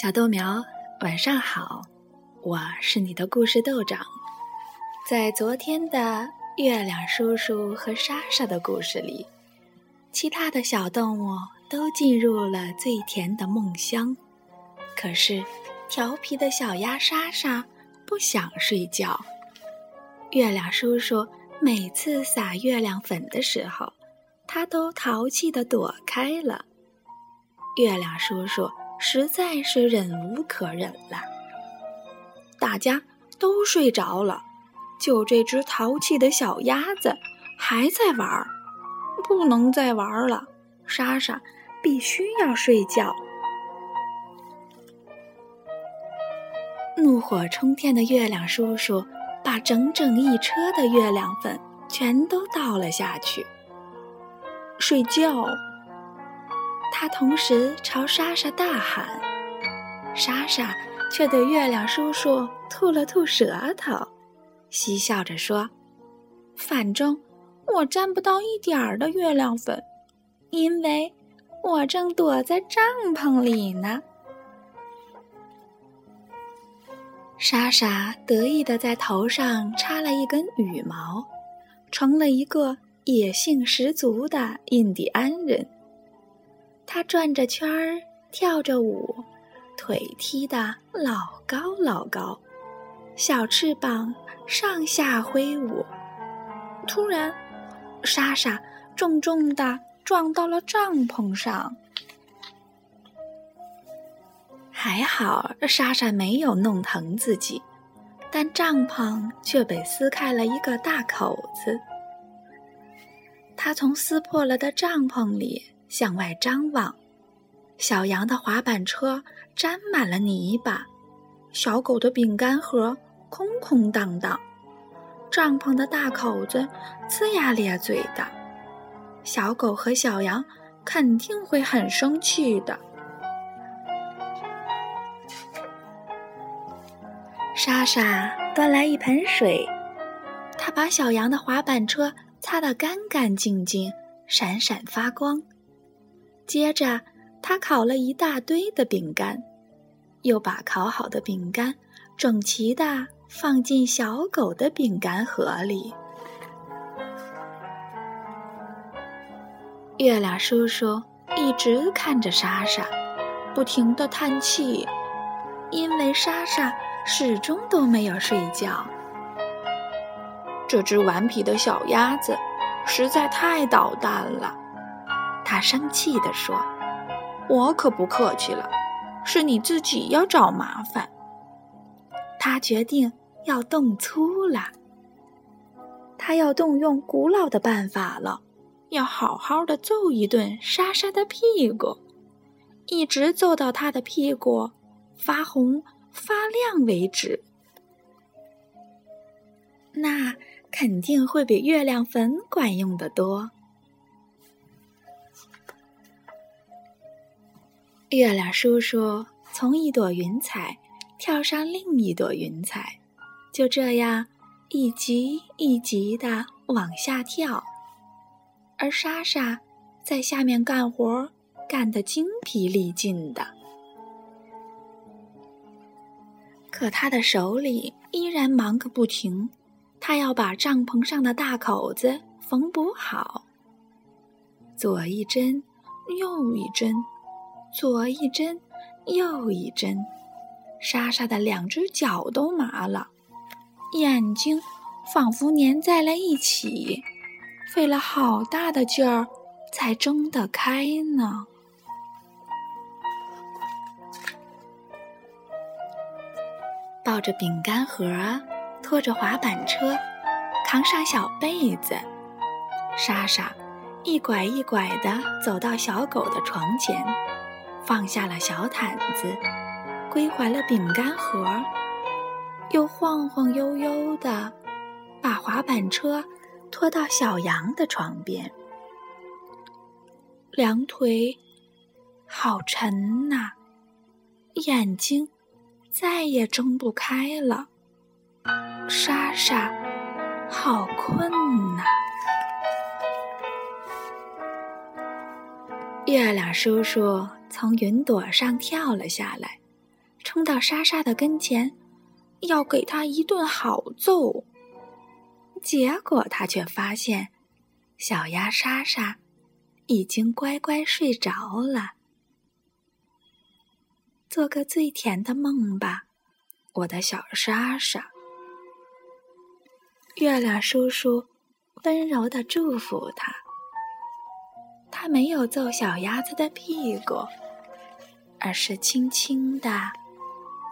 小豆苗，晚上好，我是你的故事豆长。在昨天的月亮叔叔和莎莎的故事里，其他的小动物都进入了最甜的梦乡，可是调皮的小鸭莎莎不想睡觉。月亮叔叔每次撒月亮粉的时候，它都淘气地躲开了。月亮叔叔。实在是忍无可忍了，大家都睡着了，就这只淘气的小鸭子还在玩儿，不能再玩了。莎莎必须要睡觉。怒火冲天的月亮叔叔把整整一车的月亮粉全都倒了下去。睡觉。他同时朝莎莎大喊，莎莎却对月亮叔叔吐了吐舌头，嬉笑着说：“反正我沾不到一点儿的月亮粉，因为我正躲在帐篷里呢。”莎莎得意的在头上插了一根羽毛，成了一个野性十足的印第安人。他转着圈儿，跳着舞，腿踢得老高老高，小翅膀上下挥舞。突然，莎莎重重的撞到了帐篷上。还好，莎莎没有弄疼自己，但帐篷却被撕开了一个大口子。她从撕破了的帐篷里。向外张望，小羊的滑板车沾满了泥巴，小狗的饼干盒空空荡荡，帐篷的大口子龇牙咧嘴的，小狗和小羊肯定会很生气的。莎莎端来一盆水，她把小羊的滑板车擦得干干净净，闪闪发光。接着，他烤了一大堆的饼干，又把烤好的饼干整齐地放进小狗的饼干盒里。月亮叔叔一直看着莎莎，不停地叹气，因为莎莎始终都没有睡觉。这只顽皮的小鸭子实在太捣蛋了。他生气地说：“我可不客气了，是你自己要找麻烦。”他决定要动粗了。他要动用古老的办法了，要好好的揍一顿莎莎的屁股，一直揍到他的屁股发红发亮为止。那肯定会比月亮粉管用的多。月亮叔叔从一朵云彩跳上另一朵云彩，就这样一级一级的往下跳，而莎莎在下面干活，干得精疲力尽的。可他的手里依然忙个不停，他要把帐篷上的大口子缝补好，左一针，右一针。左一针，右一针，莎莎的两只脚都麻了，眼睛仿佛粘在了一起，费了好大的劲儿才睁得开呢。抱着饼干盒，拖着滑板车，扛上小被子，莎莎一拐一拐地走到小狗的床前。放下了小毯子，归还了饼干盒，又晃晃悠悠的把滑板车拖到小羊的床边。两腿好沉呐，眼睛再也睁不开了。莎莎好困呐。月亮叔叔。从云朵上跳了下来，冲到莎莎的跟前，要给她一顿好揍。结果他却发现，小鸭莎莎已经乖乖睡着了。做个最甜的梦吧，我的小莎莎。月亮叔叔温柔的祝福他。他没有揍小鸭子的屁股，而是轻轻的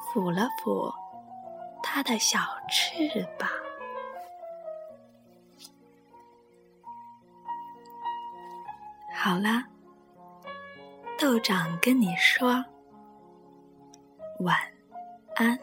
抚了抚它的小翅膀。好了，豆长跟你说晚安。